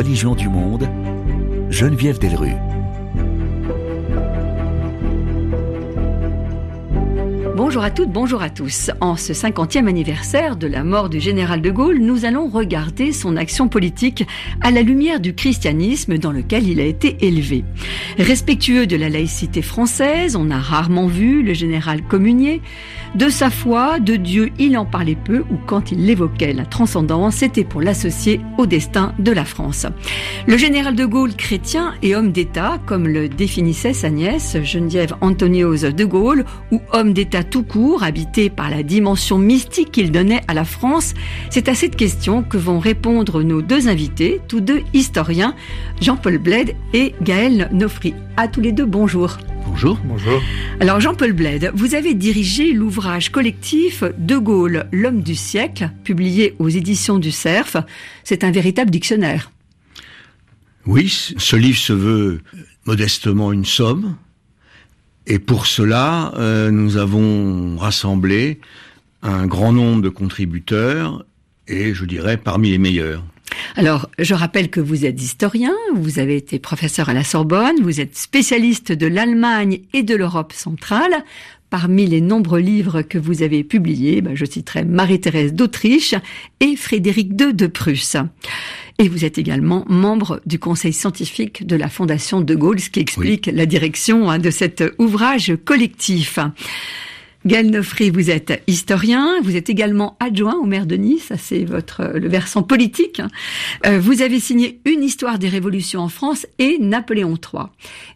religions du monde, Geneviève Delru. Bonjour à toutes, bonjour à tous. En ce 50e anniversaire de la mort du général de Gaulle, nous allons regarder son action politique à la lumière du christianisme dans lequel il a été élevé. Respectueux de la laïcité française, on a rarement vu le général communier. De sa foi, de Dieu, il en parlait peu ou quand il évoquait la transcendance, c'était pour l'associer au destin de la France. Le général de Gaulle chrétien et homme d'État, comme le définissait sa nièce Geneviève Antoniose de Gaulle, ou homme d'État tout court, habité par la dimension mystique qu'il donnait à la France, c'est à cette question que vont répondre nos deux invités, tous deux historiens, Jean-Paul Bled et Gaël Nofri. À tous les deux, bonjour. Bonjour. Bonjour. Alors Jean-Paul Bled, vous avez dirigé l'ouvrage collectif De Gaulle, l'homme du siècle, publié aux éditions du Cerf. C'est un véritable dictionnaire. Oui, ce livre se veut modestement une somme. Et pour cela, euh, nous avons rassemblé un grand nombre de contributeurs et je dirais parmi les meilleurs. Alors, je rappelle que vous êtes historien, vous avez été professeur à la Sorbonne, vous êtes spécialiste de l'Allemagne et de l'Europe centrale. Parmi les nombreux livres que vous avez publiés, ben, je citerai Marie-Thérèse d'Autriche et Frédéric II de Prusse. Et vous êtes également membre du conseil scientifique de la Fondation de Gaulle, ce qui explique la direction hein, de cet ouvrage collectif. Gaël Nofri, vous êtes historien, vous êtes également adjoint au maire de Nice, ça c'est votre le versant politique. Euh, vous avez signé une histoire des révolutions en France et Napoléon III.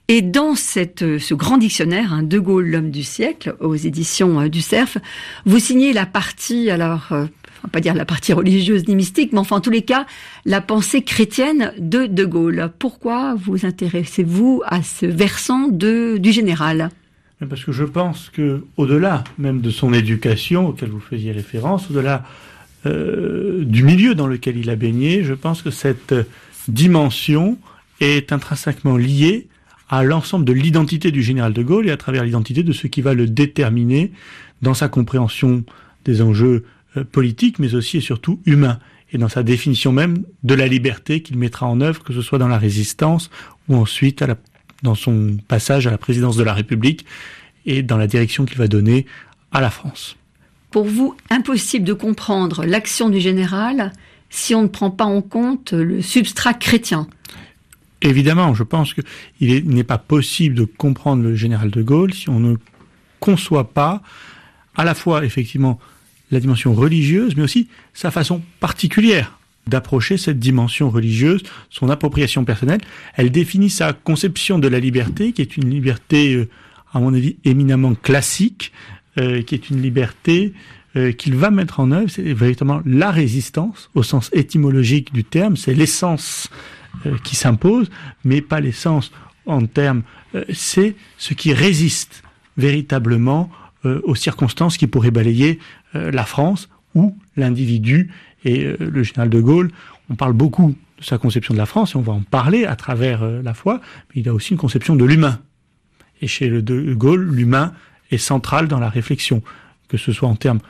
Et dans cette, ce grand dictionnaire, hein, De Gaulle, l'homme du siècle, aux éditions euh, du Cerf, vous signez la partie, alors, euh, on va pas dire la partie religieuse ni mystique, mais enfin en tous les cas, la pensée chrétienne de De Gaulle. Pourquoi vous intéressez-vous à ce versant de, du général? Parce que je pense que, au-delà même de son éducation auquel vous faisiez référence, au-delà euh, du milieu dans lequel il a baigné, je pense que cette dimension est intrinsèquement liée à l'ensemble de l'identité du général de Gaulle et à travers l'identité de ce qui va le déterminer dans sa compréhension des enjeux euh, politiques, mais aussi et surtout humains, et dans sa définition même de la liberté qu'il mettra en œuvre, que ce soit dans la résistance ou ensuite à la dans son passage à la présidence de la République et dans la direction qu'il va donner à la France. Pour vous, impossible de comprendre l'action du général si on ne prend pas en compte le substrat chrétien. Évidemment, je pense qu'il n'est pas possible de comprendre le général de Gaulle si on ne conçoit pas à la fois effectivement la dimension religieuse, mais aussi sa façon particulière d'approcher cette dimension religieuse, son appropriation personnelle. Elle définit sa conception de la liberté, qui est une liberté, euh, à mon avis, éminemment classique, euh, qui est une liberté euh, qu'il va mettre en œuvre. C'est véritablement la résistance, au sens étymologique du terme. C'est l'essence qui s'impose, mais pas l'essence en termes. c'est ce qui résiste véritablement aux circonstances qui pourraient balayer la France ou l'individu et euh, le général de Gaulle, on parle beaucoup de sa conception de la France, et on va en parler à travers euh, la foi, mais il a aussi une conception de l'humain. Et chez le de Gaulle, l'humain est central dans la réflexion, que ce soit en termes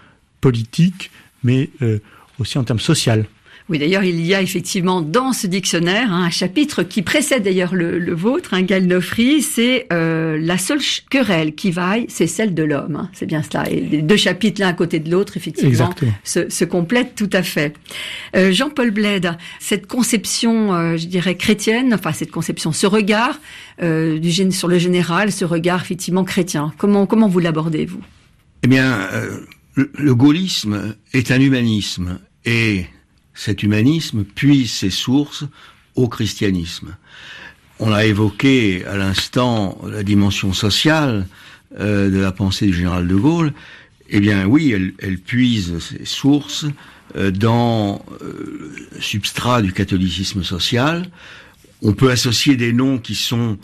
politiques, mais euh, aussi en termes sociaux. Oui, d'ailleurs, il y a effectivement dans ce dictionnaire hein, un chapitre qui précède d'ailleurs le, le, vôtre, un hein, Nofri, c'est euh, la seule querelle qui vaille, c'est celle de l'homme. Hein, c'est bien cela. Et les deux chapitres l'un à côté de l'autre, effectivement, se, se, complètent tout à fait. Euh, Jean-Paul Bled, cette conception, euh, je dirais chrétienne, enfin cette conception, ce regard euh, du sur le général, ce regard effectivement chrétien, comment comment vous l'abordez vous Eh bien, euh, le, le gaullisme est un humanisme et cet humanisme puise ses sources au christianisme. On a évoqué à l'instant la dimension sociale euh, de la pensée du général de Gaulle. Eh bien oui, elle, puise ses sources euh, dans euh, le substrat du catholicisme social. On peut associer des noms qui sont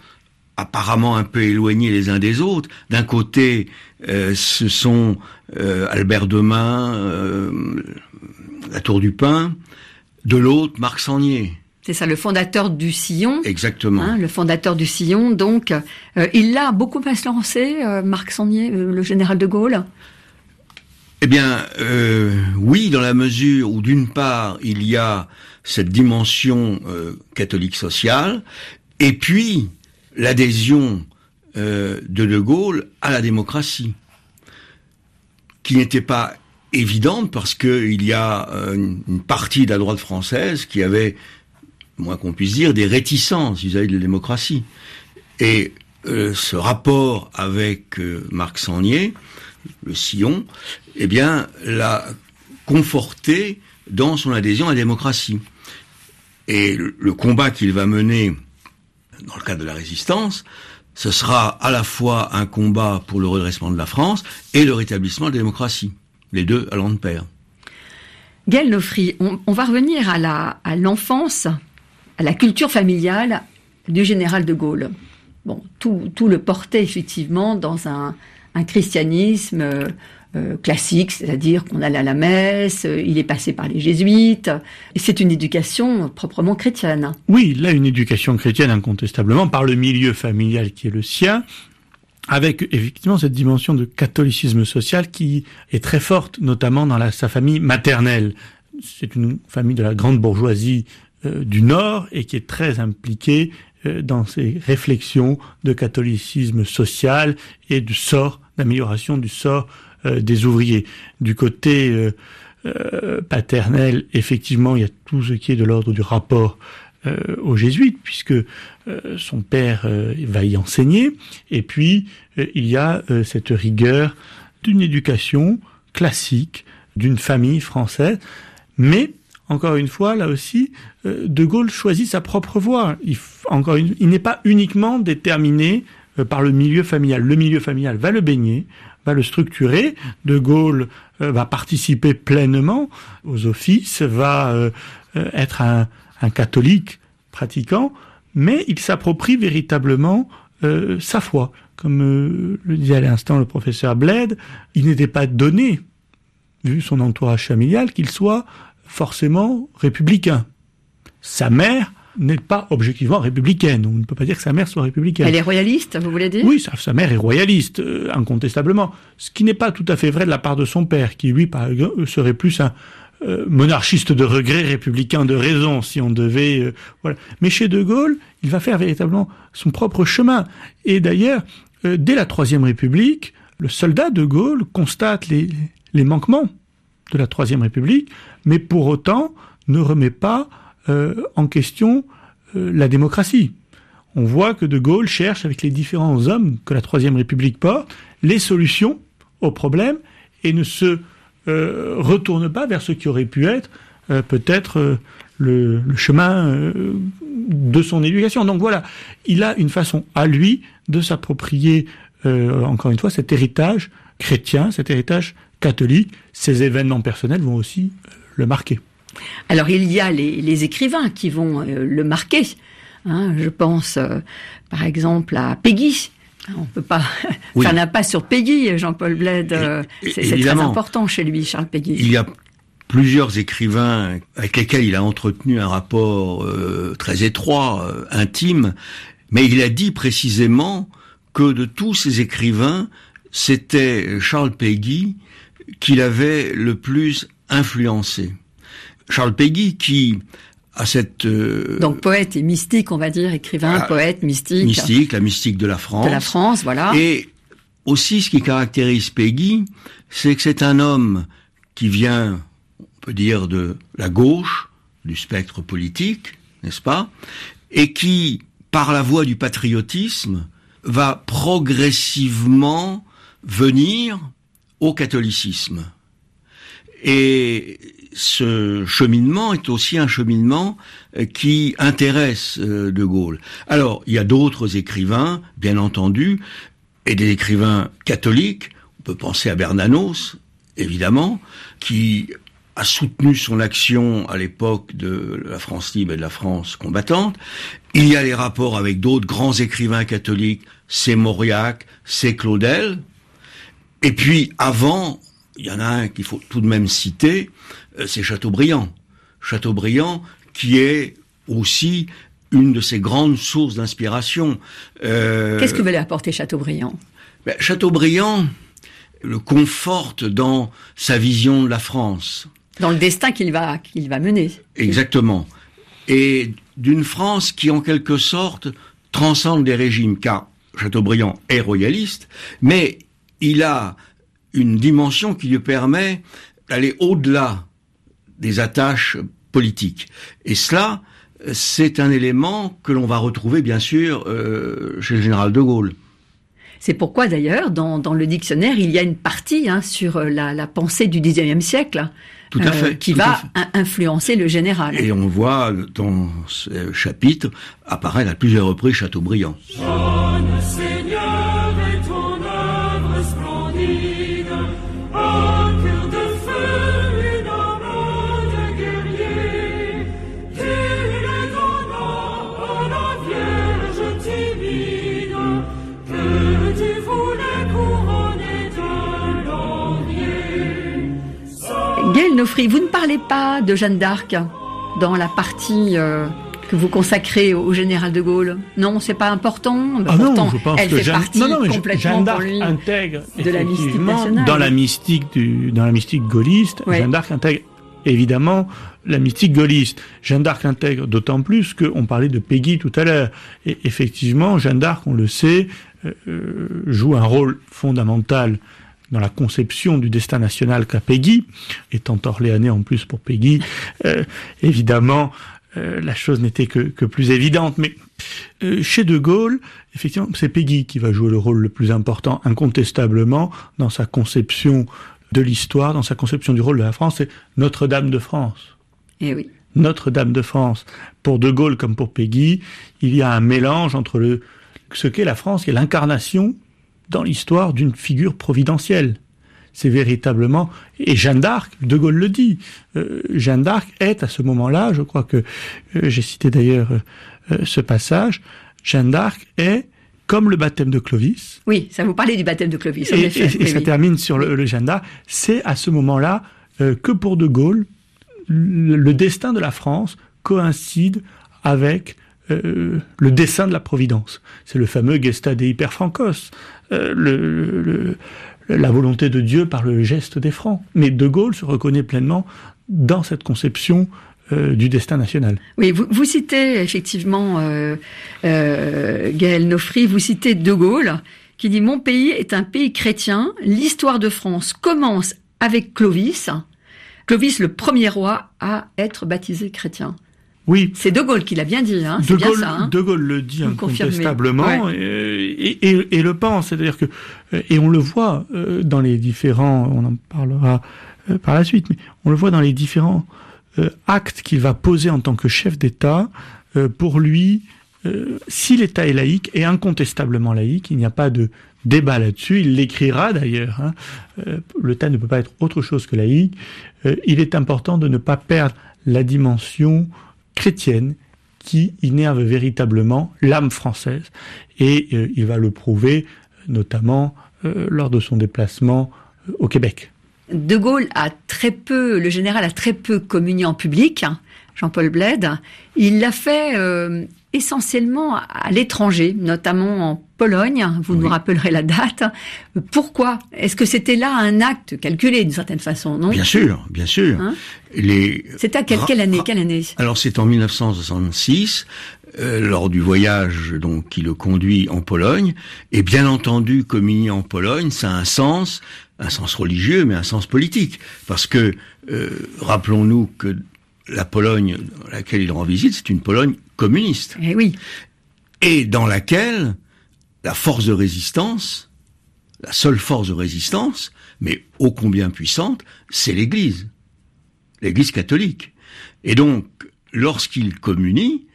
apparemment un peu éloignés les uns des autres. D'un côté, euh, ce sont euh, Albert Demain, euh, la Tour du Pin, de l'autre, Marc Sangnier. C'est ça, le fondateur du Sillon. Exactement. Hein, le fondateur du Sillon. Donc, euh, il l'a beaucoup influencé, euh, Marc Sangnier, euh, le général de Gaulle? Eh bien, oui, dans la mesure où d'une part il y a cette dimension catholique sociale, et puis l'adhésion de De Gaulle à la démocratie, qui n'était pas évidente parce qu'il y a euh, une partie de la droite française qui avait, moins qu'on puisse dire, des réticences vis-à-vis de la démocratie. Et euh, ce rapport avec euh, Marc Sangnier, le sillon, eh bien, l'a conforté dans son adhésion à la démocratie. Et le, le combat qu'il va mener dans le cadre de la résistance, ce sera à la fois un combat pour le redressement de la France et le rétablissement de la démocratie. Les deux allant de pair. Gaël Nofri, on, on va revenir à la à l'enfance, à la culture familiale du général de Gaulle. Bon, tout, tout le portait effectivement dans un, un christianisme euh, euh, classique, c'est-à-dire qu'on allait à la messe, il est passé par les jésuites, et c'est une éducation proprement chrétienne. Oui, là, une éducation chrétienne incontestablement, par le milieu familial qui est le sien, avec effectivement cette dimension de catholicisme social qui est très forte, notamment dans sa famille maternelle. C'est une famille de la grande bourgeoisie euh, du Nord et qui est très impliquée euh, dans ses réflexions de catholicisme social et du sort, d'amélioration du sort euh, des ouvriers. Du côté paternel, effectivement, il y a tout ce qui est de l'ordre du rapport euh, aux jésuites, puisque euh, son père euh, va y enseigner, et puis euh, il y a cette rigueur d'une éducation classique, d'une famille française, mais encore une fois, là aussi, De Gaulle choisit sa propre voie. Il, encore une- il n'est pas uniquement déterminé par le milieu familial. Le milieu familial va le baigner, va le structurer. De Gaulle va participer pleinement aux offices, va être un, un catholique pratiquant, mais il s'approprie véritablement euh, sa foi. Comme euh, le disait à l'instant le professeur Bled, il n'était pas donné, vu son entourage familial, qu'il soit forcément républicain. Sa mère n'est pas objectivement républicaine. On ne peut pas dire que sa mère soit républicaine. Elle est royaliste, vous voulez dire? Oui, sa, sa mère est royaliste, euh, incontestablement. Ce qui n'est pas tout à fait vrai de la part de son père, qui lui, par exemple, serait plus un euh, monarchiste de regret, républicain de raison, si on devait. euh, voilà. Mais chez De Gaulle, il va faire véritablement son propre chemin. Et d'ailleurs, euh, dès la Troisième République, le soldat De Gaulle constate les, manquements de la Troisième République, mais pour autant ne remet pas en question la démocratie. On voit que De Gaulle cherche, avec les différents hommes que la Troisième République porte, les solutions aux problèmes et ne se euh, retourne pas vers ce qui aurait pu être euh, peut-être euh, le, chemin de son éducation. Donc voilà, il a une façon à lui de s'approprier, encore une fois, cet héritage chrétien, cet héritage catholique. Ses événements personnels vont aussi le marquer. Alors il y a les, écrivains qui vont le marquer. Hein, je pense par exemple à Peggy. On peut pas Oui. faire l'impasse sur Peggy, Jean-Paul Bled. euh, c'est très important chez lui, Charles Peggy. Il y a plusieurs écrivains avec lesquels il a entretenu un rapport euh, très étroit, euh, intime, mais il a dit précisément que de tous ces écrivains, c'était Charles Peggy qu'il avait le plus influencé. Charles Peggy qui cette euh, Donc poète et mystique, on va dire, écrivain, Ah, poète, mystique, mystique, la mystique de la France. de la France, voilà. Et aussi, ce qui caractérise Peggy, c'est que c'est un homme qui vient, on peut dire, de la gauche, du spectre politique, n'est-ce pas Et qui, par la voie du patriotisme, va progressivement venir au catholicisme. Et ce cheminement est aussi un cheminement euh, qui intéresse euh, De Gaulle. Alors, il y a d'autres écrivains, bien entendu, et des écrivains catholiques. On peut penser à Bernanos, évidemment, qui a soutenu son action à l'époque de la France libre et de la France combattante. Il y a les rapports avec d'autres grands écrivains catholiques, c'est Mauriac, c'est Claudel. Et puis, avant, il y en a un qu'il faut tout de même citer, c'est Chateaubriand. Chateaubriand, qui est aussi une de ses grandes sources d'inspiration. Euh, Qu'est-ce que veut lui apporter Chateaubriand? Ben, Chateaubriand le conforte dans sa vision de la France. Dans le destin qu'il va, qu'il va mener. Exactement. Et d'une France qui, en quelque sorte, transcende des régimes, car Chateaubriand est royaliste, mais il a une dimension qui lui permet d'aller au-delà des attaches politiques. Et cela, c'est un élément que l'on va retrouver, bien sûr, euh, chez le général de Gaulle. C'est pourquoi d'ailleurs, dans, dans, le dictionnaire, il y a une partie hein, sur la, la, pensée du XIXe siècle. Tout à fait. Euh, qui tout va fait. influencer le général. Et on voit dans ce chapitre apparaître à plusieurs reprises Chateaubriand. Jeune Seigneur est ton œuvre splendide, Vous ne parlez pas de Jeanne d'Arc dans la partie euh, que vous consacrez au général de Gaulle. Non, c'est pas important. Ah Pourtant, non, je pense elle que fait Jeanne, partie non, non, complètement Jeanne pour d'Arc lui. intègre de la mystique nationale. dans la mystique du, dans la mystique gaulliste, Ouais. Jeanne d'Arc intègre évidemment la mystique gaulliste. Jeanne d'Arc intègre d'autant plus qu'on parlait de Peggy tout à l'heure. Et effectivement, Jeanne d'Arc, on le sait, euh, euh, joue un rôle fondamental dans la conception du destin national qu'a Peggy, étant orléanais en plus pour Peggy, euh, évidemment, euh, la chose n'était que, que plus évidente. Mais euh, chez De Gaulle, effectivement, c'est Peggy qui va jouer le rôle le plus important, incontestablement, dans sa conception de l'histoire, dans sa conception du rôle de la France, c'est Notre-Dame de France. Eh oui. Notre-Dame de France. Pour De Gaulle comme pour Peggy, il y a un mélange entre le, ce qu'est la France, qui est l'incarnation dans l'histoire d'une figure providentielle. C'est véritablement et Jeanne d'Arc, De Gaulle le dit. euh, Jeanne d'Arc est à ce moment-là, je crois que euh, j'ai cité d'ailleurs euh, ce passage. Jeanne d'Arc est comme le baptême de Clovis, Oui, ça vous parlait du baptême de Clovis, en et, effet. et- et Oui, ça oui. termine sur le, le Jeanne d'Arc. C'est à ce moment-là que pour De Gaulle, le, le destin de la France coïncide avec euh, le dessein de la Providence. C'est le fameux Gesta Dei per Francos, euh, le- la volonté de Dieu par le geste des Francs. Mais De Gaulle se reconnaît pleinement dans cette conception euh, du destin national. Oui, vous, citez effectivement, Gaël Nofri, vous citez De Gaulle, qui dit Mon pays est un pays chrétien. L'histoire de France commence avec Clovis. Clovis, le premier roi à être baptisé chrétien. Oui, C'est De Gaulle qui l'a bien dit, hein, De bien Gaulle, ça. hein. De Gaulle le dit Vous incontestablement Ouais. euh, et, et- et le pense. C'est-à-dire que euh, et on le voit euh, dans les différents, on en parlera euh, par la suite, mais on le voit dans les différents euh, actes qu'il va poser en tant que chef d'État. euh, pour lui, euh, si l'État est laïque et incontestablement laïque, il n'y a pas de débat là-dessus. Il l'écrira d'ailleurs. hein. Euh, L'État ne peut pas être autre chose que laïque. Euh, il est important de ne pas perdre la dimension chrétienne qui innerve véritablement l'âme française. Et euh, il va le prouver notamment euh, lors de son déplacement euh, au Québec. De Gaulle a très peu, le général a très peu communié en public, hein, Jean-Paul Bled. Il l'a fait euh, essentiellement à l'étranger, notamment en Pologne. Vous nous rappellerez la date. Pourquoi? Est-ce que c'était là un acte calculé d'une certaine façon, non? Bien sûr, bien sûr. Hein? Les C'était à quelle, année Quelle année? Alors c'est en 1966, euh, lors du voyage donc qui le conduit en Pologne, et bien entendu communier en Pologne, ça a un sens, un sens religieux, mais un sens politique, parce que euh, rappelons-nous que la Pologne dans laquelle il rend visite, c'est une Pologne communiste, Eh oui. et dans laquelle la force de résistance, la seule force de résistance, mais ô combien puissante, c'est l'Église, l'Église catholique. Et donc, lorsqu'il communie,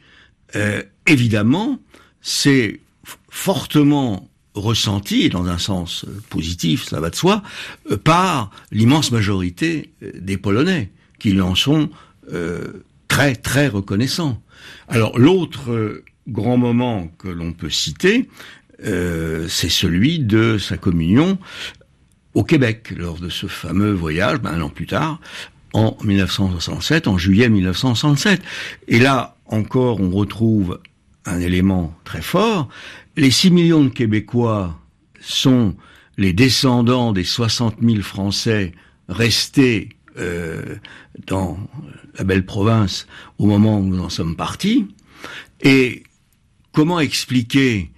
euh, évidemment, c'est fortement ressenti, et dans un sens euh, positif, ça va de soi, euh, par l'immense majorité euh, des Polonais, qui en sont euh, très très reconnaissants. Alors l'autre grand moment que l'on peut citer, euh, c'est celui de sa communion au Québec, lors de ce fameux voyage, ben, un an plus tard, en 1967, en juillet 1967. Et là, encore, on retrouve un élément très fort. Les 6 millions de Québécois sont les descendants des 60 000 Français restés euh, dans la belle province au moment où nous en sommes partis, et comment expliquer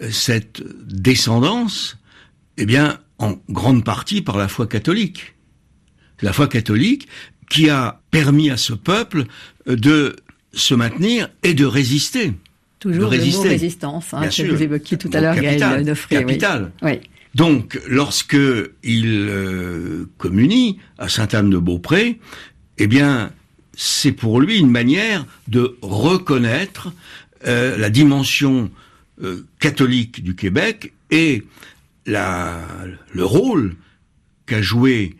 euh, cette descendance? Eh bien, en grande partie par la foi catholique. La foi catholique qui a permis à ce peuple de se maintenir et de résister. Toujours de le mot résistance, hein, que sûr. vous évoquiez tout à l'heure, Gaël Nofré. capital. Oui. Donc, lorsque il euh, communie à Sainte-Anne-de-Beaupré, eh bien, c'est pour lui une manière de reconnaître euh, la dimension euh, catholique du Québec et le rôle qu'a joué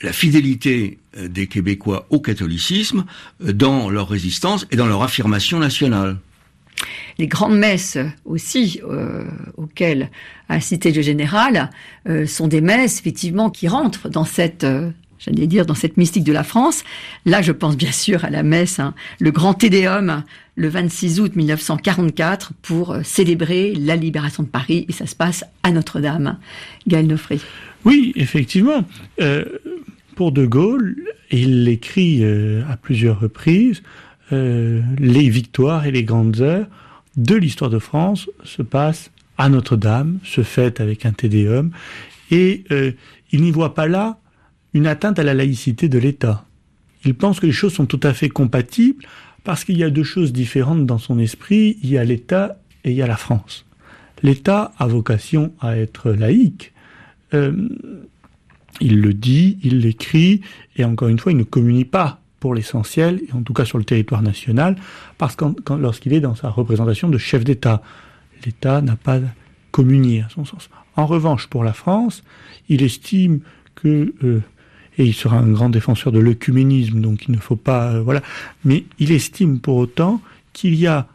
la fidélité des Québécois au catholicisme dans leur résistance et dans leur affirmation nationale. Les grandes messes aussi euh, auxquelles a cité le général euh, sont des messes effectivement qui rentrent dans cette euh, j'allais dire dans cette mystique de la France. Là, je pense bien sûr à la messe, hein, le grand Tédéum, le 26 août 1944, pour célébrer la libération de Paris, et ça se passe à Notre-Dame. Gaël Nofré. Oui, effectivement. Pour De Gaulle, il l'écrit euh, à plusieurs reprises, les victoires et les grandes heures de l'histoire de France se passent à Notre-Dame, se fêtent avec un tédéum, et euh, il n'y voit pas là une atteinte à la laïcité de l'État. Il pense que les choses sont tout à fait compatibles parce qu'il y a deux choses différentes dans son esprit, il y a l'État et il y a la France. L'État a vocation à être laïque, euh, il le dit, il l'écrit, et encore une fois, il ne communie pas pour l'essentiel, et en tout cas sur le territoire national, parce que lorsqu'il est dans sa représentation de chef d'État, l'État n'a pas communié à son sens. En revanche, pour la France, il estime que, euh, et il sera un grand défenseur de l'œcuménisme, donc il ne faut pas, euh, voilà, mais il estime pour autant qu'il y a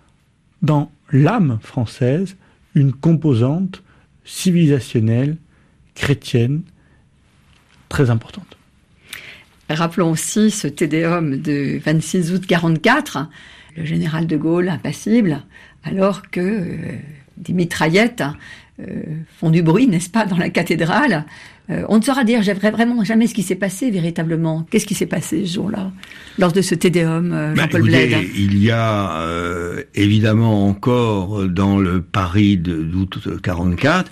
dans l'âme française une composante civilisationnelle, chrétienne, très importante. Rappelons aussi ce Tédéum de 26 août 44, le général de Gaulle impassible, alors que euh, des mitraillettes euh, font du bruit, n'est-ce pas, dans la cathédrale. Euh, on ne saura dire vraiment jamais ce qui s'est passé véritablement. Qu'est-ce qui s'est passé ce jour-là, lors de ce Tédéum, Ben, Jean-Paul Bled? Il y a évidemment encore dans le Paris de- d'août 44,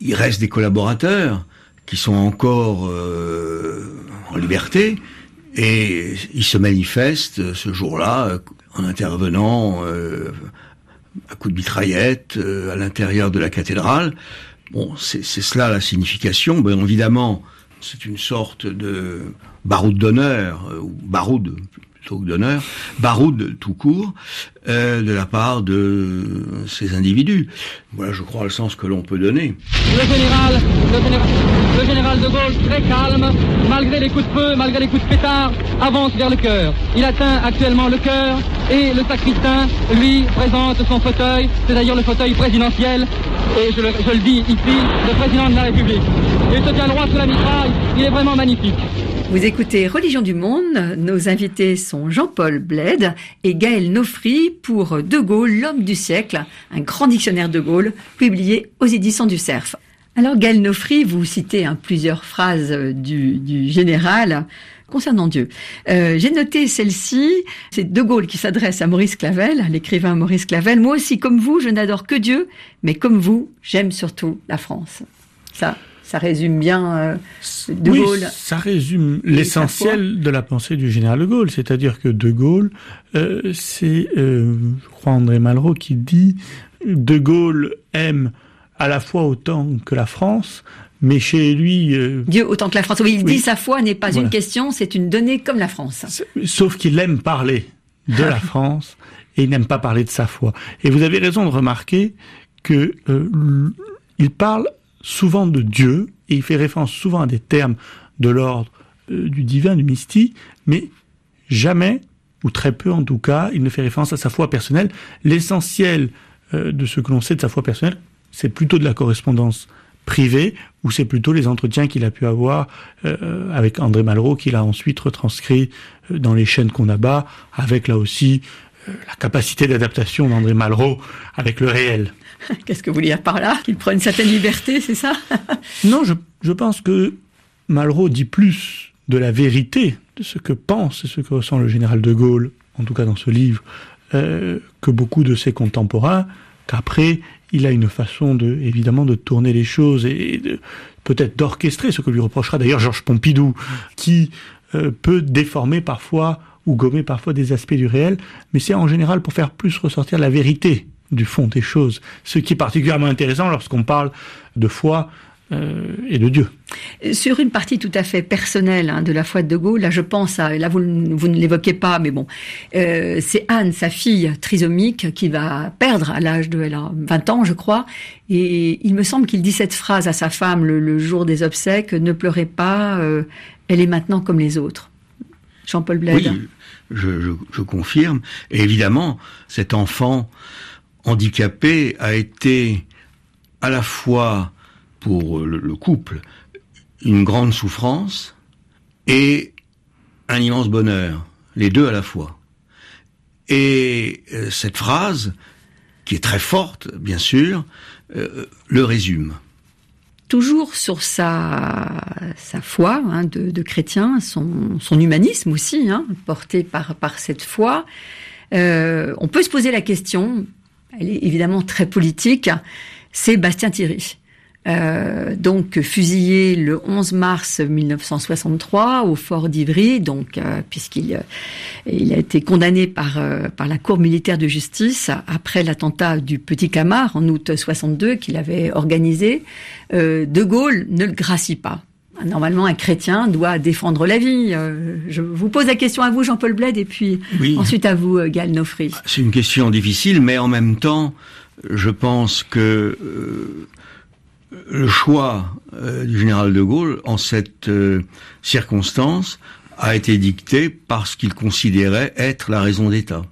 il reste des collaborateurs qui sont encore euh, en liberté et ils se manifestent ce jour-là euh, en intervenant euh, à coups de mitraillette euh, à l'intérieur de la cathédrale. Bon, c'est cela la signification. Bien évidemment, c'est une sorte de baroud d'honneur, euh, ou baroud d'honneur, baroud tout court, euh, de la part de ces individus. Voilà, je crois, le sens que l'on peut donner. Le général, le général, le général de Gaulle, très calme, malgré les coups de feu, malgré les coups de pétard, avance vers le cœur. Il atteint actuellement le cœur et le sacristain, lui, présente son fauteuil. C'est d'ailleurs le fauteuil présidentiel. Et je le, je le dis ici, le président de la République. Il se tient droit sous la mitraille. Il est vraiment magnifique. Vous écoutez Religion du Monde. Nos invités sont Jean-Paul Bled et Gaël Nofri pour De Gaulle, l'homme du siècle, un grand dictionnaire de Gaulle publié aux éditions du Cerf. Alors Gaël Nofri, vous citez hein, plusieurs phrases du, du général concernant Dieu. Euh, J'ai noté celle-ci, c'est De Gaulle qui s'adresse à Maurice Clavel, l'écrivain Maurice Clavel. Moi aussi, comme vous, je n'adore que Dieu, mais comme vous, j'aime surtout la France. Ça, ça résume bien euh, De oui, Gaulle. ça résume l'essentiel de la pensée du général de Gaulle, c'est-à-dire que de Gaulle, euh, c'est, euh, je crois André Malraux qui dit, de Gaulle aime à la fois autant que la France, mais chez lui, euh, Dieu autant que la France. Oui, il Oui. dit sa foi n'est pas Voilà. une question, c'est une donnée comme la France. sauf qu'il aime parler de la France et il n'aime pas parler de sa foi. Et vous avez raison de remarquer que euh, il parle souvent de Dieu et il fait référence souvent à des termes de l'ordre euh, du divin, du mystique, mais jamais, ou très peu en tout cas, il ne fait référence à sa foi personnelle. L'essentiel euh, de ce que l'on sait de sa foi personnelle, c'est plutôt de la correspondance privée, ou c'est plutôt les entretiens qu'il a pu avoir euh, avec André Malraux, qu'il a ensuite retranscrit dans les chaînes qu'on abat, avec là aussi la capacité d'adaptation d'André Malraux avec le réel. Qu'est-ce que vous voulez dire par là Qu'il prenne une certaine liberté, c'est ça Non, je, pense que Malraux dit plus de la vérité, de ce que pense et ce que ressent le général de Gaulle, en tout cas dans ce livre, euh, que beaucoup de ses contemporains, qu'après, il a une façon de, évidemment, de tourner les choses et peut-être d'orchestrer, ce que lui reprochera d'ailleurs Georges Pompidou, qui euh, peut déformer parfois ou gommer parfois des aspects du réel, mais c'est en général pour faire plus ressortir la vérité du fond des choses, ce qui est particulièrement intéressant lorsqu'on parle de foi euh, et de Dieu. Sur une partie tout à fait personnelle hein, de la foi de De Gaulle, là je pense à, là vous, vous ne l'évoquez pas, mais bon, euh, c'est Anne, sa fille trisomique, qui va perdre à l'âge de elle a 20 ans, je crois, et il me semble qu'il dit cette phrase à sa femme le, le jour des obsèques ne pleurez pas, euh, elle est maintenant comme les autres. Jean-Paul Bled. Oui, je, je, je confirme. Et évidemment, cet enfant handicapé a été à la fois pour le, le couple une grande souffrance et un immense bonheur, les deux à la fois. Et euh, cette phrase, qui est très forte, bien sûr, euh, le résume. Toujours sur sa, foi hein, de, chrétien, son, humanisme aussi, hein, porté par, par cette foi, euh, on peut se poser la question, elle est évidemment très politique, c'est Bastien Thierry. Euh, donc fusillé le 11 mars 1963 au fort d'Ivry, donc euh, puisqu'il euh, il a été condamné par euh, par la Cour militaire de justice après l'attentat du Petit Camard en août 62 qu'il avait organisé. De Gaulle ne le gracie pas. Normalement, un chrétien doit défendre la vie. je vous pose la question à vous, Jean-Paul Bled, et puis oui. ensuite à vous, Gal Nofri. C'est une question difficile, mais en même temps, je pense que le choix euh, du général de Gaulle en cette euh, circonstance a été dicté par ce qu'il considérait être la raison d'État.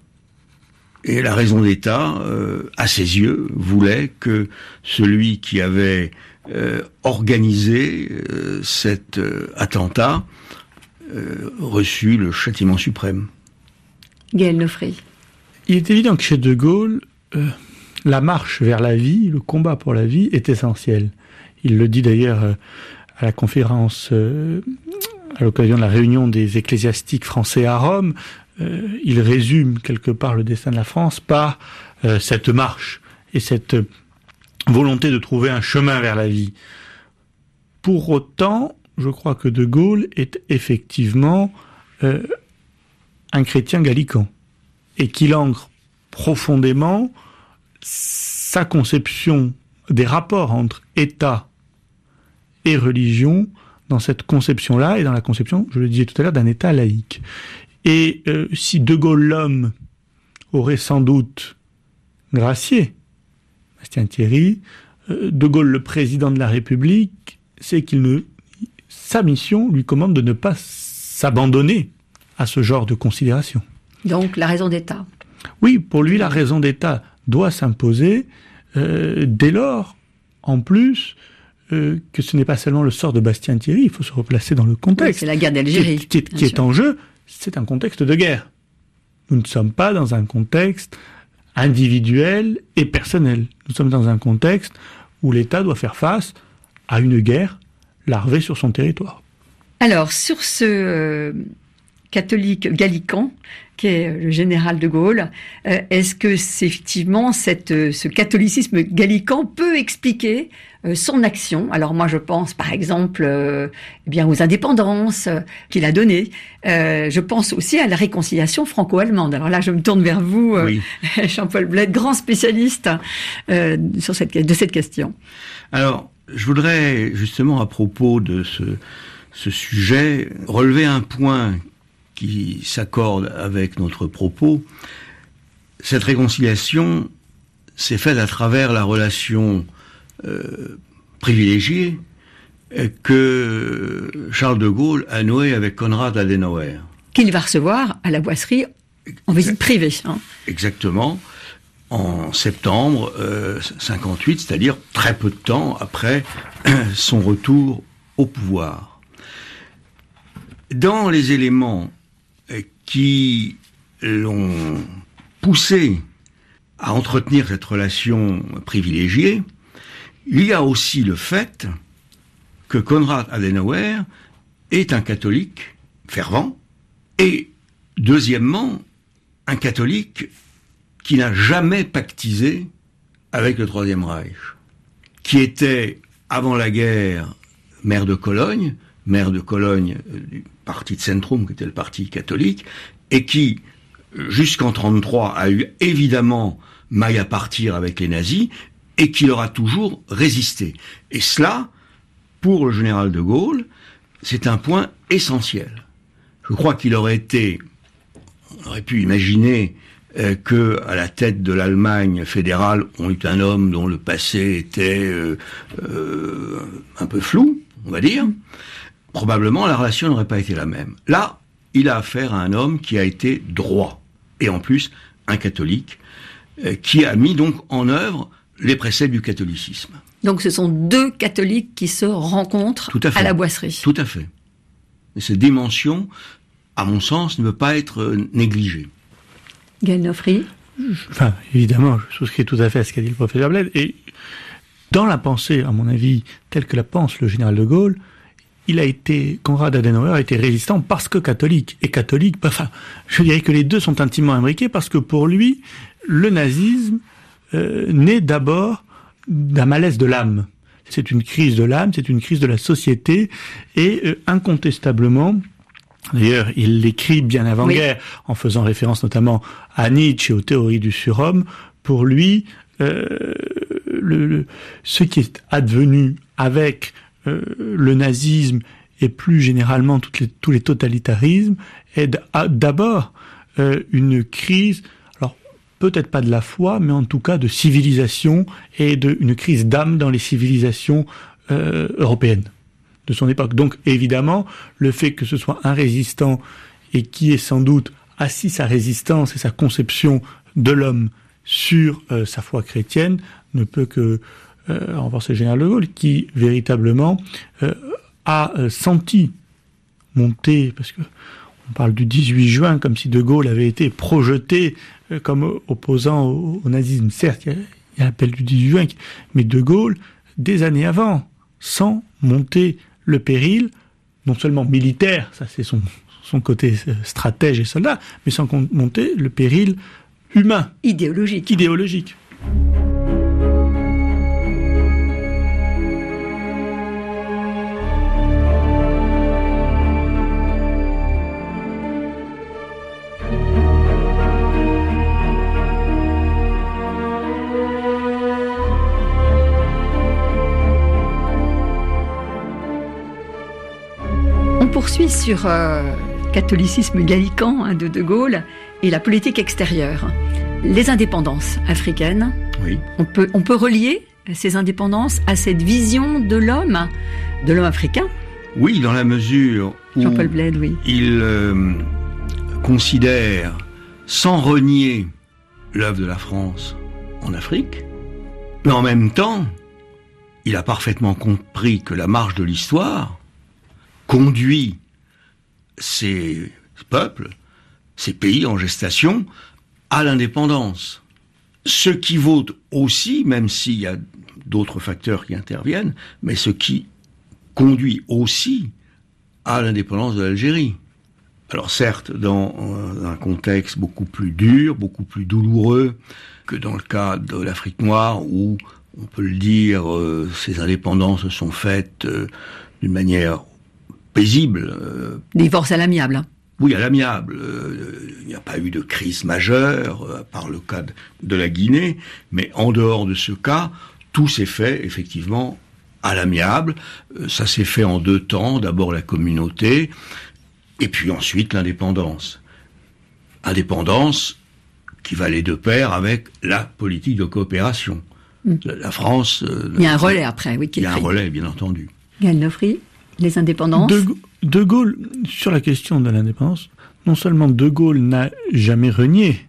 Et la raison d'État, euh, à ses yeux, voulait que celui qui avait organisé cet attentat reçut le châtiment suprême. Gaël Nofri. Il est évident que chez De Gaulle, la marche vers la vie, le combat pour la vie est essentiel. Il le dit d'ailleurs euh, à la conférence euh, à l'occasion de la réunion des ecclésiastiques français à Rome. Euh, il résume quelque part le destin de la France par cette marche et cette volonté de trouver un chemin vers la vie. Pour autant, je crois que De Gaulle est effectivement un chrétien gallican et qu'il ancre profondément sa conception des rapports entre État et religion dans cette conception-là et dans la conception, je le disais tout à l'heure, d'un État laïque. Et euh, si De Gaulle l'homme aurait sans doute gracié Bastien Thierry, euh, De Gaulle le président de la République, c'est qu'il ne sa mission lui commande de ne pas s'abandonner à ce genre de considération. Donc la raison d'État. Oui, pour lui la raison d'État doit s'imposer euh, dès lors, en plus, euh, que ce n'est pas seulement le sort de Bastien Thierry, il faut se replacer dans le contexte. Oui, c'est la guerre d'Algérie. Qui, qui, qui est en jeu, c'est un contexte de guerre. Nous ne sommes pas dans un contexte individuel et personnel. Nous sommes dans un contexte où l'État doit faire face à une guerre larvée sur son territoire. Alors, sur ce euh, catholique gallican, qui est le général de Gaulle. Euh, Est-ce que c'est effectivement cette, euh, ce catholicisme gallican peut expliquer euh, son action? Alors moi, je pense par exemple euh, eh bien aux indépendances euh, qu'il a données. je pense aussi à la réconciliation franco-allemande. Alors là, je me tourne vers vous, oui. Jean-Paul Bled, grand spécialiste sur cette, de cette question. Alors, je voudrais justement à propos de ce, ce sujet relever un point qui s'accorde avec notre propos, cette réconciliation s'est faite à travers la relation euh, privilégiée que Charles de Gaulle a nouée avec Konrad Adenauer. Qu'il va recevoir à la boisserie en visite privée. Hein. Exactement. En septembre euh, 58, c'est-à-dire très peu de temps après son retour au pouvoir. Dans les éléments qui l'ont poussé à entretenir cette relation privilégiée, il y a aussi le fait que Konrad Adenauer est un catholique fervent et, deuxièmement, un catholique qui n'a jamais pactisé avec le Troisième Reich, qui était, avant la guerre, maire de Cologne, maire de Cologne euh, du parti de Centrum, qui était le parti catholique, et qui, jusqu'en 33, a eu évidemment maille à partir avec les nazis, et qui leur a toujours résisté. Et cela, pour le général de Gaulle, c'est un point essentiel. Je crois qu'il aurait été, on aurait pu imaginer euh, que à la tête de l'Allemagne fédérale, on eut un homme dont le passé était euh, euh, un peu flou, on va dire. Probablement, la relation n'aurait pas été la même. Là, il a affaire à un homme qui a été droit et en plus un catholique euh, qui a mis donc en œuvre les préceptes du catholicisme. Donc ce sont deux catholiques qui se rencontrent Tout à fait. la boisserie. Tout à fait. Et cette dimension, à mon sens, ne peut pas être euh, négligée. Gaël Nofri, Enfin, évidemment, je souscris tout à fait à ce qu'a dit le professeur Bled. Et dans la pensée, à mon avis, telle que la pense le général de Gaulle, il a été, Konrad Adenauer a été résistant parce que catholique. Et catholique, bah, enfin, je dirais que les deux sont intimement imbriqués parce que pour lui, le nazisme euh, naît d'abord d'un malaise de l'âme. C'est une crise de l'âme, c'est une crise de la société, et euh, incontestablement, D'ailleurs, il l'écrit bien avant-guerre, en faisant référence notamment à Nietzsche et aux théories du surhomme. Pour lui, euh, le, le- ce qui est advenu avec euh, le nazisme et plus généralement tous les totalitarismes est d'abord euh, une crise, alors peut-être pas de la foi, mais en tout cas de civilisation et de une crise d'âme dans les civilisations euh, européennes de son époque. Donc évidemment, le fait que ce soit un résistant et qui ait sans doute assis sa résistance et sa conception de l'homme sur sa foi chrétienne ne peut que euh, renforcer le général de Gaulle, qui véritablement euh, a euh, senti monter, parce que on parle du 18 juin comme si de Gaulle avait été projeté euh, comme opposant au, au nazisme. Certes, il y a- l'appel du 18 juin, mais de Gaulle, des années avant, sans monter le péril, non seulement militaire, ça c'est son, son côté stratège et soldat, mais sans monter le péril humain, idéologique. idéologique. Sur euh, catholicisme gallican hein, de De Gaulle et la politique extérieure. Les indépendances africaines, Oui. on peut, on peut relier ces indépendances à cette vision de l'homme, de l'homme africain. Oui, dans la mesure où Jean-Paul Bled, oui. il euh, considère, sans renier l'œuvre de la France en Afrique, mais en même temps, il a parfaitement compris que la marche de l'histoire conduit ces peuples, ces pays en gestation, à l'indépendance. Ce qui vaut aussi, même s'il y a d'autres facteurs qui interviennent, mais ce qui conduit aussi à l'indépendance de l'Algérie. Alors certes, dans euh, un contexte beaucoup plus dur, beaucoup plus douloureux que dans le cas de l'Afrique noire, où on peut le dire, euh, ces indépendances sont faites euh, d'une manière paisible, euh, Divorce à l'amiable. hein. oui, à l'amiable. Euh, il n'y a pas eu de crise majeure, euh, à part le cas de, la Guinée, mais en dehors de ce cas, tout s'est fait effectivement à l'amiable. Ça s'est fait en deux temps. D'abord la communauté, et puis ensuite l'indépendance. Indépendance qui va aller de pair avec la politique de coopération. La, la France... Mm. Il y a un relais après, oui, Il y a un relais, bien entendu. Gaël Nofri, les indépendances. De, Gaulle, sur la question de l'indépendance, non seulement De Gaulle n'a jamais renié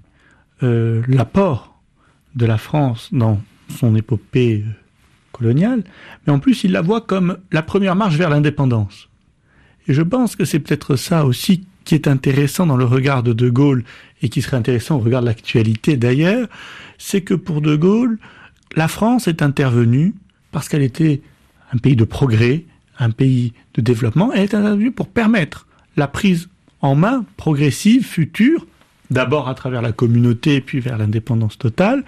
euh, l'apport de la France dans son épopée euh, coloniale, mais en plus il la voit comme la première marche vers l'indépendance. Et je pense que c'est peut-être ça aussi qui est intéressant dans le regard de De Gaulle et qui serait intéressant au regard de l'actualité d'ailleurs, c'est que pour De Gaulle, la France est intervenue parce qu'elle était un pays de progrès, un pays de développement, elle est intervenue pour permettre la prise en main progressive, future, d'abord à travers la communauté, puis vers l'indépendance totale,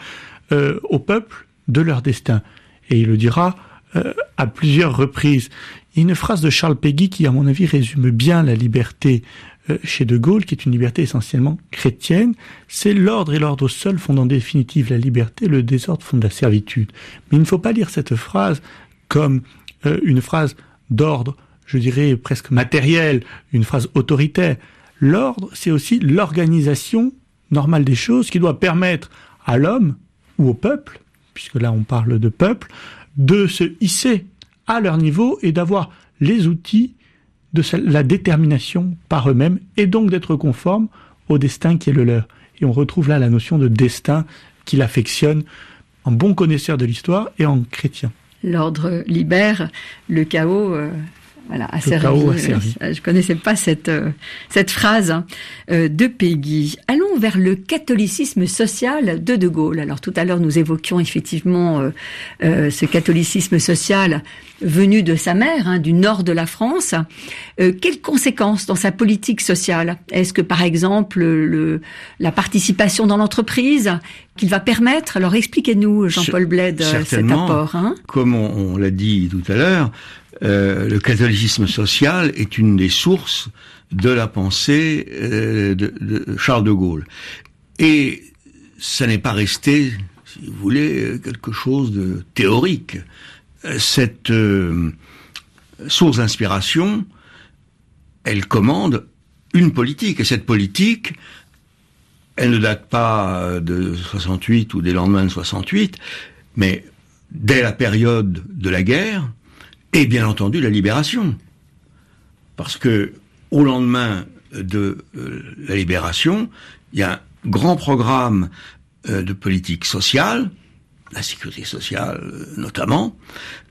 euh, au peuple de leur destin. Et il le dira euh, à plusieurs reprises. Il y a une phrase de Charles Péguy qui, à mon avis, résume bien la liberté euh, chez De Gaulle, qui est une liberté essentiellement chrétienne. C'est l'ordre et l'ordre seul fondant en définitive la liberté, le désordre fonde la servitude. Mais il ne faut pas lire cette phrase comme euh, une phrase d'ordre, je dirais presque matériel, une phrase autoritaire. L'ordre, c'est aussi l'organisation normale des choses qui doit permettre à l'homme ou au peuple, puisque là on parle de peuple, de se hisser à leur niveau et d'avoir les outils de la détermination par eux-mêmes et donc d'être conformes au destin qui est le leur. Et on retrouve là la notion de destin qu'il affectionne en bon connaisseur de l'histoire et en chrétien. L'ordre libère, le chaos euh, voilà, a servi. Euh, je connaissais pas cette euh, cette phrase hein, euh, de Peggy. Allons vers le catholicisme social de De Gaulle. Alors tout à l'heure nous évoquions effectivement ce catholicisme social venu de sa mère, hein, du nord de la France. quelles conséquences dans sa politique sociale? Est-ce que par exemple le, la participation dans l'entreprise qu'il va permettre? Alors expliquez-nous, Jean-Paul Bled, cet apport. Hein Comme on, on l'a dit tout à l'heure, euh, le catholicisme social est une des sources de la pensée euh, de, de, Charles de Gaulle. Et ça n'est pas resté, si vous voulez, quelque chose de théorique. Cette euh, source d'inspiration, elle commande une politique. Et cette politique, elle ne date pas de 68 ou des lendemains de 68, mais dès la période de la guerre, et bien entendu la libération. Parce que au lendemain de euh, la libération, il y a un grand programme euh, de politique sociale, la sécurité sociale euh, notamment,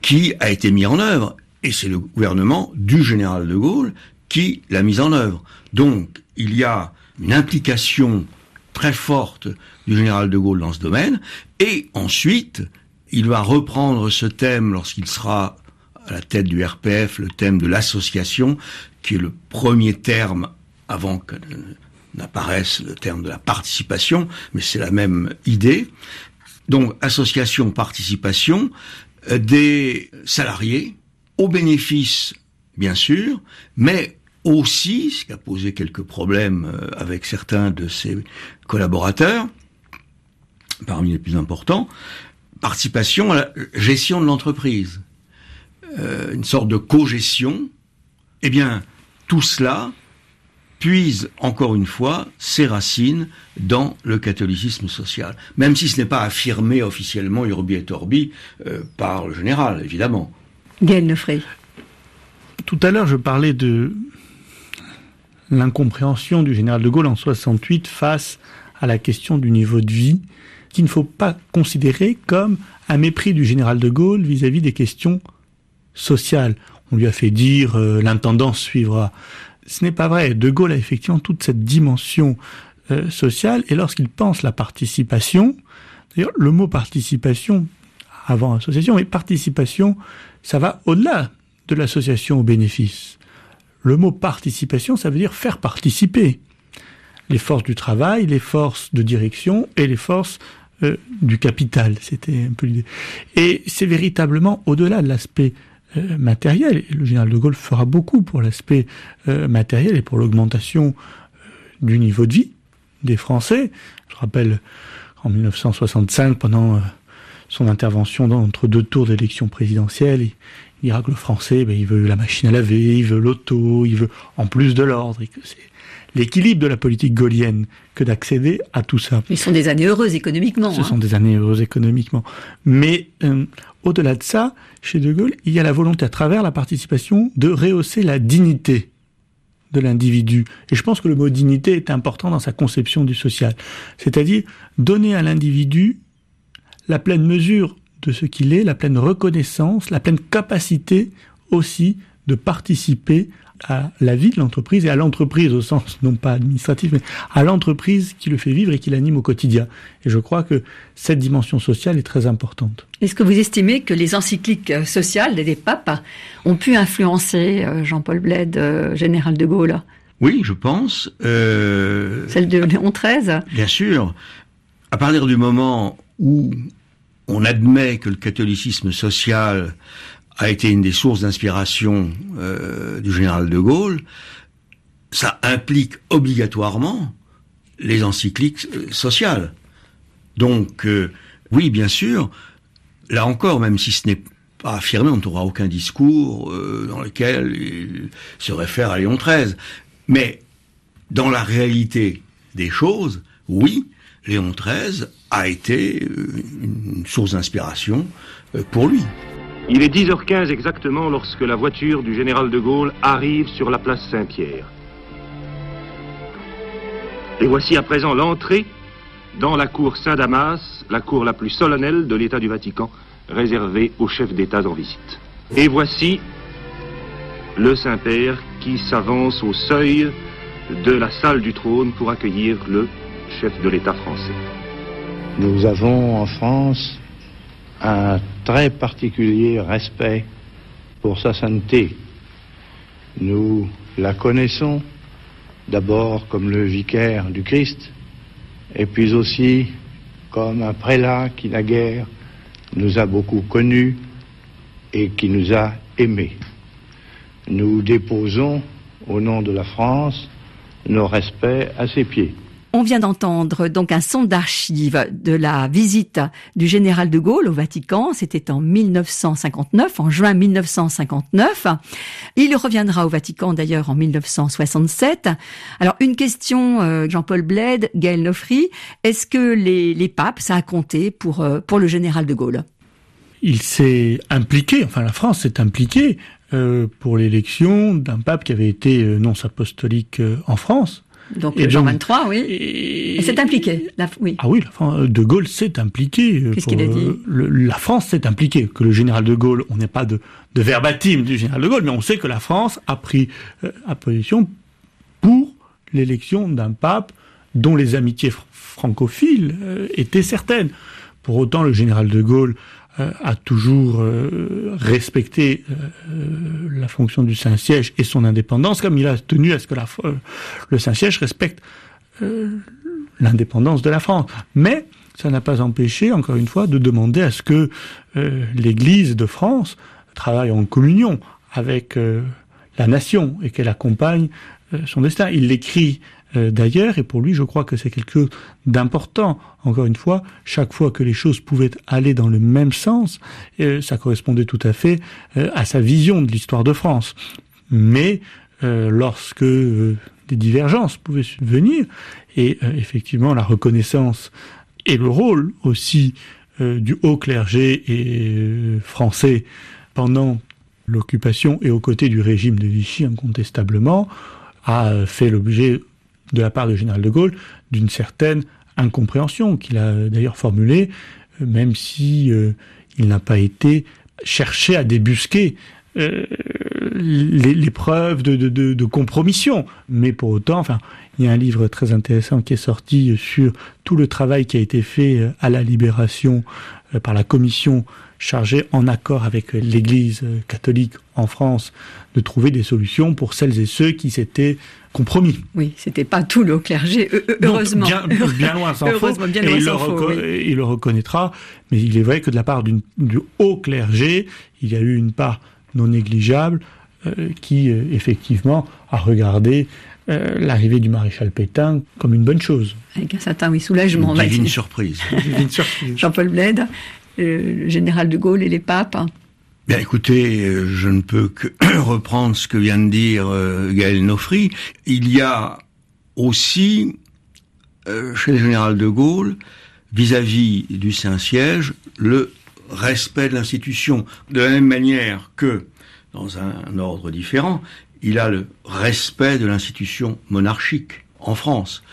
qui a été mis en œuvre. Et c'est le gouvernement du général de Gaulle qui l'a mis en œuvre. Donc, il y a une implication très forte du général de Gaulle dans ce domaine. Et ensuite, il va reprendre ce thème lorsqu'il sera à la tête du RPF le thème de l'association, qui est le premier terme avant que n'apparaisse le terme de la participation, mais c'est la même idée. Donc association, participation euh, des salariés au bénéfice, bien sûr, mais aussi, ce qui a posé quelques problèmes euh, avec certains de ses collaborateurs, parmi les plus importants, participation à la gestion de l'entreprise. Euh, une sorte de co-gestion, eh bien, tout cela puise encore une fois ses racines dans le catholicisme social, même si ce n'est pas affirmé officiellement urbi et orbi euh, par le général, évidemment. Gaël Nefray. Tout à l'heure, je parlais de l'incompréhension du général de Gaulle en 68 face à la question du niveau de vie, qu'il ne faut pas considérer comme un mépris du général de Gaulle vis-à-vis -vis des questions On lui a fait dire euh, l'intendance suivra. Ce n'est pas vrai. De Gaulle a effectivement toute cette dimension euh, sociale et lorsqu'il pense la participation, d'ailleurs le mot participation avant association, mais participation, ça va au-delà de l'association au bénéfice. Le mot participation, ça veut dire faire participer les forces du travail, les forces de direction et les forces euh, du capital. C'était un peu l'idée. Et c'est véritablement au-delà de l'aspect euh, matériel. Le général de Gaulle fera beaucoup pour l'aspect euh, matériel et pour l'augmentation euh, du niveau de vie des Français. Je rappelle en 1965, pendant son intervention entre deux tours d'élection présidentielle, il dira que le Français, ben, il veut la machine à laver, il veut l'auto, il veut en plus de l'ordre, et que c'est l'équilibre de la politique gaulienne que d'accéder à tout ça. Mais ce sont des années heureuses économiquement. Ce sont hein. des années heureuses économiquement. Mais euh, au-delà de ça, chez De Gaulle, il y a la volonté à travers la participation de rehausser la dignité de l'individu. Et je pense que le mot dignité est important dans sa conception du social. C'est-à-dire donner à l'individu la pleine mesure de ce qu'il est, la pleine reconnaissance, la pleine capacité aussi de participer à la vie de l'entreprise et à l'entreprise au sens non pas administratif, mais à l'entreprise qui le fait vivre et qui l'anime au quotidien. Et je crois que cette dimension sociale est très importante. Est-ce que vous estimez que les encycliques euh, sociales des papes ont pu influencer euh, Jean-Paul Bled, euh, général de Gaulle? Oui, je pense. Euh, Celle de Léon XIII Bien sûr. À partir du moment où on admet que le catholicisme social a été une des sources d'inspiration euh, du général de Gaulle, ça implique obligatoirement les encycliques euh, sociales. Donc, euh, oui, bien sûr, là encore, même si ce n'est pas affirmé, on trouvera aucun discours dans lequel il se réfère à Léon XIII. Mais dans la réalité des choses, oui, Léon XIII a été une source d'inspiration pour lui. Il est 10h15 exactement lorsque la voiture du général de Gaulle arrive sur la place Saint-Pierre. Et voici à présent l'entrée dans la cour Saint-Damas, la cour la plus solennelle de l'État du Vatican, réservée aux chefs d'État en visite. Et voici le Saint-Père qui s'avance au seuil de la salle du trône pour accueillir le chef de l'État français. Nous avons en France un très particulier respect pour sa sainteté. Nous la connaissons d'abord comme le vicaire du Christ, et puis aussi comme un prélat qui naguère nous a beaucoup connus et qui nous a aimés. Nous déposons, au nom de la France, nos respects à ses pieds. On vient d'entendre donc un son d'archives de la visite du général de Gaulle au Vatican. C'était en 1959, en juin 1959. Il reviendra au Vatican d'ailleurs en 1967. Alors une question, euh, Jean-Paul Bled, Gaël Nofri, est-ce que les, papes, ça a compté pour, euh, pour le général de Gaulle? Il s'est impliqué, enfin la France s'est impliquée euh, pour l'élection d'un pape qui avait été nonce apostolique en France. Donc Et Jean donc- 23, oui. Et, c'est impliqué, la, oui. Ah oui, la Fran- De Gaulle s'est impliqué. euh, Qu'est-ce qu'il a dit euh, le- La France s'est impliquée. Que le général de Gaulle, on n'est pas de, de verbatim du général de Gaulle, mais on sait que la France a pris euh, position pour l'élection d'un pape dont les amitiés fr- francophiles euh, étaient certaines. Pour autant, le général de Gaulle euh, a toujours euh, respecté euh, euh, la fonction du Saint-Siège et son indépendance, comme il a tenu à ce que euh, le Saint-Siège respecte euh, l'indépendance de la France. Mais ça n'a pas empêché, encore une fois, de demander à ce que euh, l'Église de France travaille en communion avec euh, la nation et qu'elle accompagne euh, son destin. Il l'écrit euh, d'ailleurs, et pour lui, je crois que c'est quelque chose d'important. Encore une fois, chaque fois que les choses pouvaient aller dans le même sens, euh, ça correspondait tout à fait euh, à sa vision de l'histoire de France. Mais euh, lorsque euh, des divergences pouvaient subvenir, et euh, effectivement la reconnaissance et le rôle aussi euh, du haut clergé euh, français pendant l'occupation et aux côtés du régime de Vichy incontestablement a euh, fait l'objet de la part du général de Gaulle d'une certaine incompréhension qu'il a d'ailleurs formulée, euh, même si euh, il n'a pas été cherché à débusquer euh, les, preuves de, de, de, compromission. Mais pour autant, enfin, il y a un livre très intéressant qui est sorti sur tout le travail qui a été fait euh, à la libération par la commission chargée en accord avec l'Église catholique en France de trouver des solutions pour celles et ceux qui s'étaient compromis. Oui, c'était pas tout le clergé, heu- heu- Donc, heureusement. bien, bien loin s'en faut. Heureusement, bien et loin il, le faut, oui. il le reconnaîtra. Mais il est vrai que de la part du haut clergé, il y a eu une part non négligeable euh, qui, euh, effectivement, a regardé euh, l'arrivée du maréchal Pétain comme une bonne chose. Avec un certain oui, soulagement, on va Divine surprise. Une surprise. Jean-Paul Bled, le général de Gaulle et les papes. Bien écoutez, euh, je ne peux que reprendre ce que vient de dire euh, Gaël Nofri. Il y a aussi, euh, chez le général de Gaulle, vis-à-vis du Saint-Siège, le respect de l'institution. De la même manière que, dans un ordre différent, il a le respect de l'institution monarchique en France.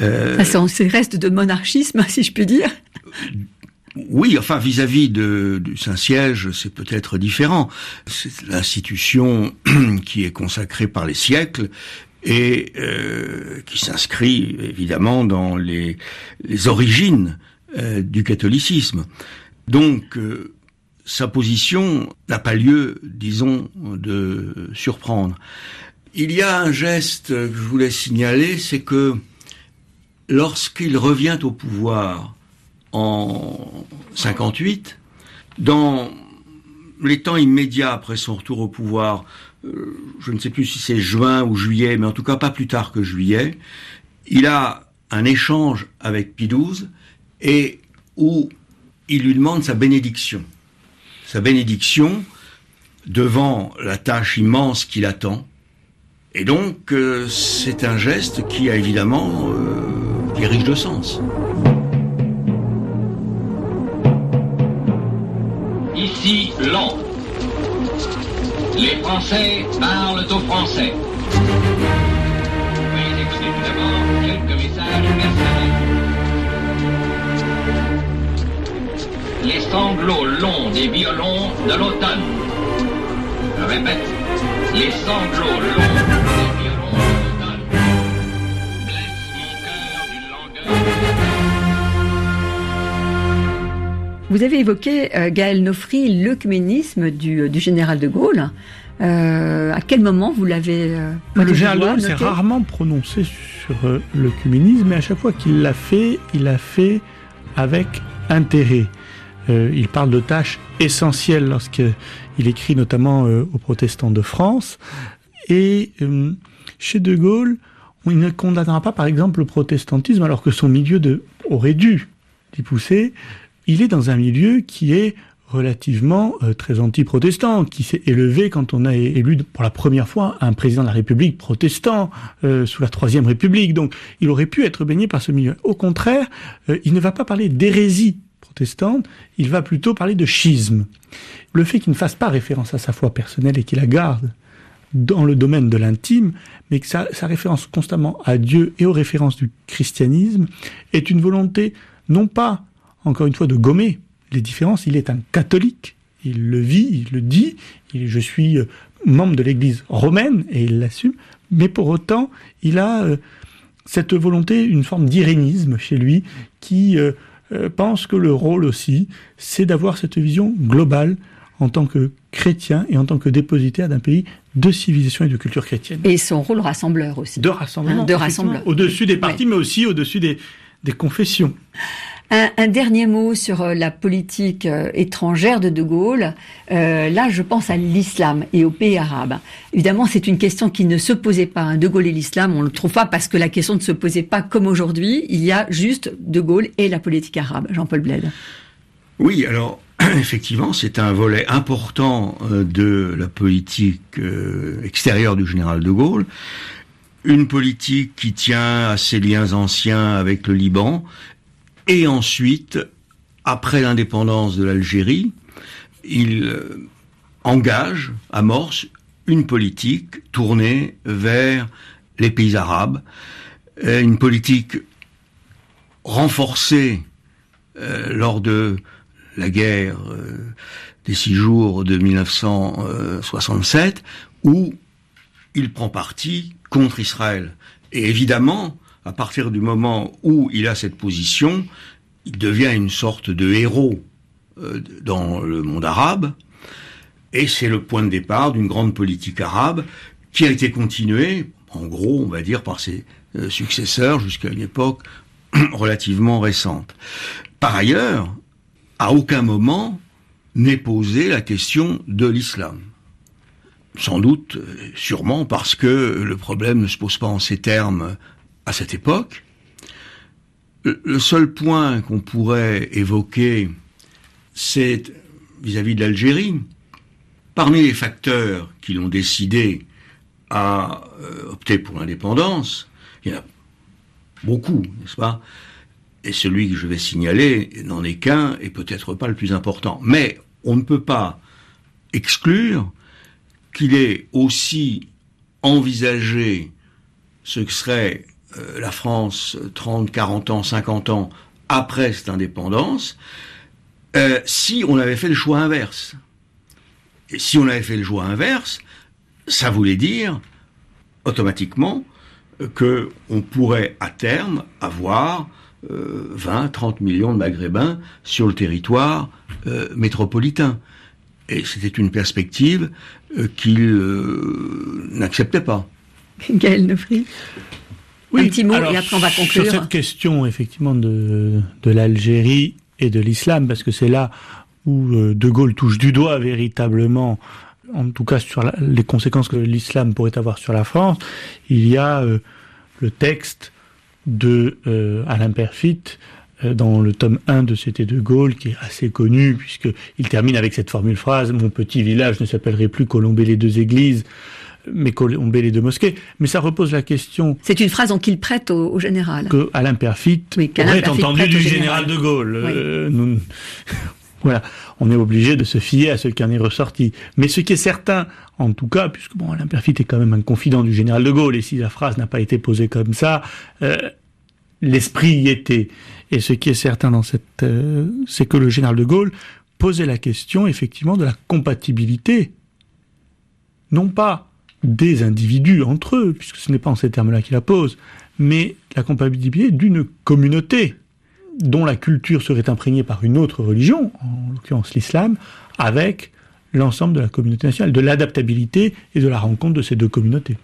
Euh, Ça, c'est reste de monarchisme, si je puis dire. Oui, enfin vis-à-vis du Saint-Siège, c'est peut-être différent. C'est l'institution qui est consacrée par les siècles et euh, qui s'inscrit évidemment dans les, les origines euh, du catholicisme. Donc euh, sa position n'a pas lieu, disons, de surprendre. Il y a un geste que je voulais signaler, c'est que lorsqu'il revient au pouvoir en 58, dans les temps immédiats après son retour au pouvoir, euh, je ne sais plus si c'est juin ou juillet, mais en tout cas pas plus tard que juillet, il a un échange avec Pie XII et où il lui demande sa bénédiction. Sa bénédiction devant la tâche immense qui l'attend. Et donc, euh, c'est un geste qui a évidemment, euh, qui de sens. Londres. Les Français parlent aux Français. Veuillez tout d'abord quelques messages. Les sanglots longs des violons de l'automne. Je répète, les sanglots longs Vous avez évoqué, euh, Gaël Nofri, l'œcuménisme du, du général de Gaulle. Euh, à quel moment vous l'avez euh, Le général de Gaulle s'est rarement prononcé sur euh, l'œcuménisme, mais à chaque fois qu'il l'a fait, il l'a fait avec intérêt. Euh, il parle de tâches essentielles lorsqu'il écrit notamment euh, aux protestants de France. Et euh, chez De Gaulle, on ne condamnera pas par exemple le protestantisme alors que son milieu de, aurait dû d'y pousser. Il est dans un milieu qui est relativement euh, très anti-protestant, qui s'est élevé quand on a élu pour la première fois un président de la République protestant euh, sous la Troisième République. Donc il aurait pu être baigné par ce milieu. Au contraire, euh, il ne va pas parler d'hérésie protestante, il va plutôt parler de schisme. Le fait qu'il ne fasse pas référence à sa foi personnelle et qu'il la garde dans le domaine de l'intime, mais que sa, sa référence constamment à Dieu et aux références du christianisme est une volonté, non pas, encore une fois, de gommer les différences. Il est un catholique, il le vit, il le dit, il, je suis euh, membre de l'Église romaine, et il l'assume, mais pour autant, il a euh, cette volonté, une forme d'irénisme chez lui, qui euh, pense que le rôle aussi, c'est d'avoir cette vision globale en tant que chrétien et en tant que dépositaire d'un pays de civilisation et de culture chrétienne. Et son rôle rassembleur aussi. De rassemblement. Hein, de rassembleur. Au-dessus des partis, mais aussi au-dessus des, des confessions. Un, dernier mot sur euh, la politique euh, étrangère de De Gaulle. Euh, là, je pense à l'islam et aux pays arabes. Évidemment, c'est une question qui ne se posait pas. hein. De Gaulle et l'islam, on ne le trouve pas parce que la question ne se posait pas comme aujourd'hui. Il y a juste De Gaulle et la politique arabe. Jean-Paul Bled. Oui, alors effectivement, c'est un volet important de la politique extérieure du général de Gaulle. Une politique qui tient à ses liens anciens avec le Liban. Et ensuite, après l'indépendance de l'Algérie, il euh, engage, amorce une politique tournée vers les pays arabes, Euh, une politique renforcée euh, lors de la guerre des six jours de 1967, où il prend parti contre Israël. Et évidemment, à partir du moment où il a cette position, il devient une sorte de héros euh, dans le monde arabe, et c'est le point de départ d'une grande politique arabe qui a été continuée, en gros, on va dire, par ses euh, successeurs jusqu'à une époque relativement récente. Par ailleurs, à aucun moment n'est posée la question de l'islam. Sans doute, euh, sûrement parce que le problème ne se pose pas en ces termes à cette époque. Le seul point qu'on pourrait évoquer, c'est vis-à-vis de l'Algérie. Parmi les facteurs qui l'ont décidé à euh, opter pour l'indépendance, il y en a beaucoup, n'est-ce pas? Et celui que je vais signaler n'en est qu'un et peut-être pas le plus important. Mais on ne peut pas exclure qu'il ait aussi envisagé ce que serait euh, la France 30, 40 ans, 50 ans après cette indépendance, euh, si on avait fait le choix inverse. Et si on avait fait le choix inverse, ça voulait dire automatiquement euh, que on pourrait à terme avoir euh, 20, 30 millions de Maghrébins sur le territoire métropolitain. Et c'était une perspective qu'il n'acceptait pas. Gaël Nefry Un petit mot alors, et après on va conclure. Sur cette question, effectivement, de, de l'Algérie et de l'islam, parce que c'est là où euh, De Gaulle touche du doigt véritablement, en tout cas sur la- les conséquences que l'islam pourrait avoir sur la France, il y a euh, le texte de euh, Alain Perfit euh, dans le tome 1 de C'était de Gaulle, qui est assez connu, puisqu'il termine avec cette formule phrase « Mon petit village ne s'appellerait plus Colombey les deux églises, mais Colombey les deux mosquées ». Mais ça repose la question C'est une phrase donc qu'il prête au, au général. que Alain Perfit Oui, aurait entendu du général général. de Gaulle. Oui. Euh, nous- voilà, on est obligé de se fier à ce qui en est ressorti. Mais ce qui est certain, en tout cas, puisque bon, Alain Perfit est quand même un confident du général de Gaulle, et si la phrase n'a pas été posée comme ça, euh, l'esprit y était. Et ce qui est certain dans cette, euh, c'est que le général de Gaulle posait la question effectivement de la compatibilité, non pas des individus entre eux, puisque ce n'est pas en ces termes-là qu'il la pose, mais la compatibilité d'une communauté dont la culture serait imprégnée par une autre religion, en l'occurrence l'islam, avec l'ensemble de la communauté nationale, de l'adaptabilité et de la rencontre de ces deux communautés.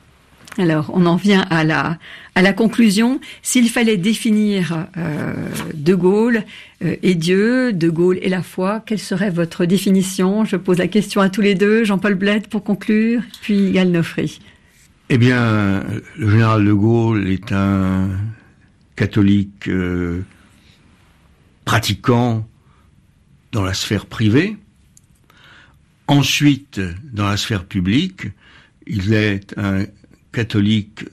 Alors, on en vient à la, conclusion. S'il fallait définir euh, De Gaulle euh, et Dieu, De Gaulle et la foi, quelle serait votre définition? Je pose la question à tous les deux. Jean-Paul Bled pour conclure, puis Gal Nofri. Eh bien, le général de Gaulle est un catholique euh, pratiquant dans la sphère privée. Ensuite, dans la sphère publique, il est un catholique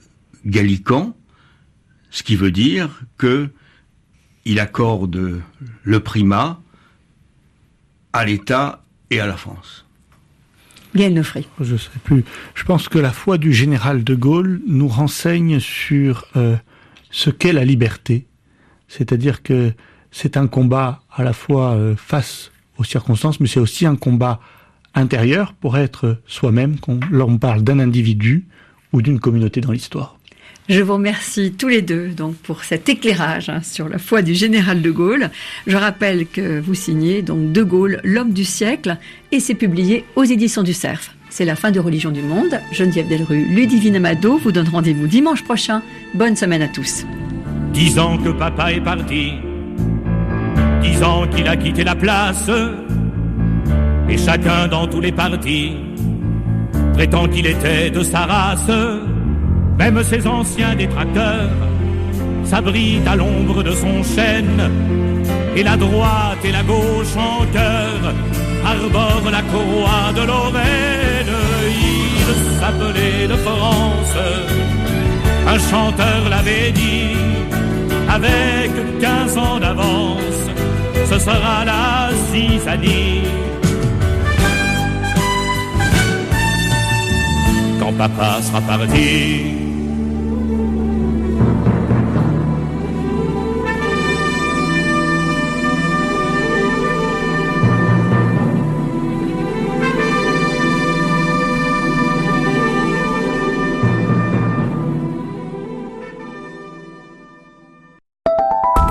gallican, ce qui veut dire que il accorde le primat à l'État et à la France. Gaël Nofri. Je sais plus. Je pense que la foi du général de Gaulle nous renseigne sur euh, ce qu'est la liberté. C'est-à-dire que c'est un combat à la fois euh, face aux circonstances, mais c'est aussi un combat intérieur pour être soi-même quand l'on parle d'un individu ou d'une communauté dans l'histoire. Je vous remercie tous les deux donc pour cet éclairage hein, sur la foi du général de Gaulle. Je rappelle que vous signez donc De Gaulle, l'homme du siècle, et c'est publié aux éditions du Cerf. C'est la fin de Religion du Monde. Geneviève Delrue, Ludivine Amado vous donne rendez-vous dimanche prochain. Bonne semaine à tous. Dix ans que papa est parti, dix ans qu'il a quitté la place, et chacun dans tous les partis prétend qu'il était de sa race. Même ses anciens détracteurs s'abritent à l'ombre de son chêne, et la droite et la gauche en cœur arborent la courroie de Lorraine. Il s'appelait de France, un chanteur l'avait dit avec 15 ans d'avance, ce sera la zizanie. Quand papa sera parti,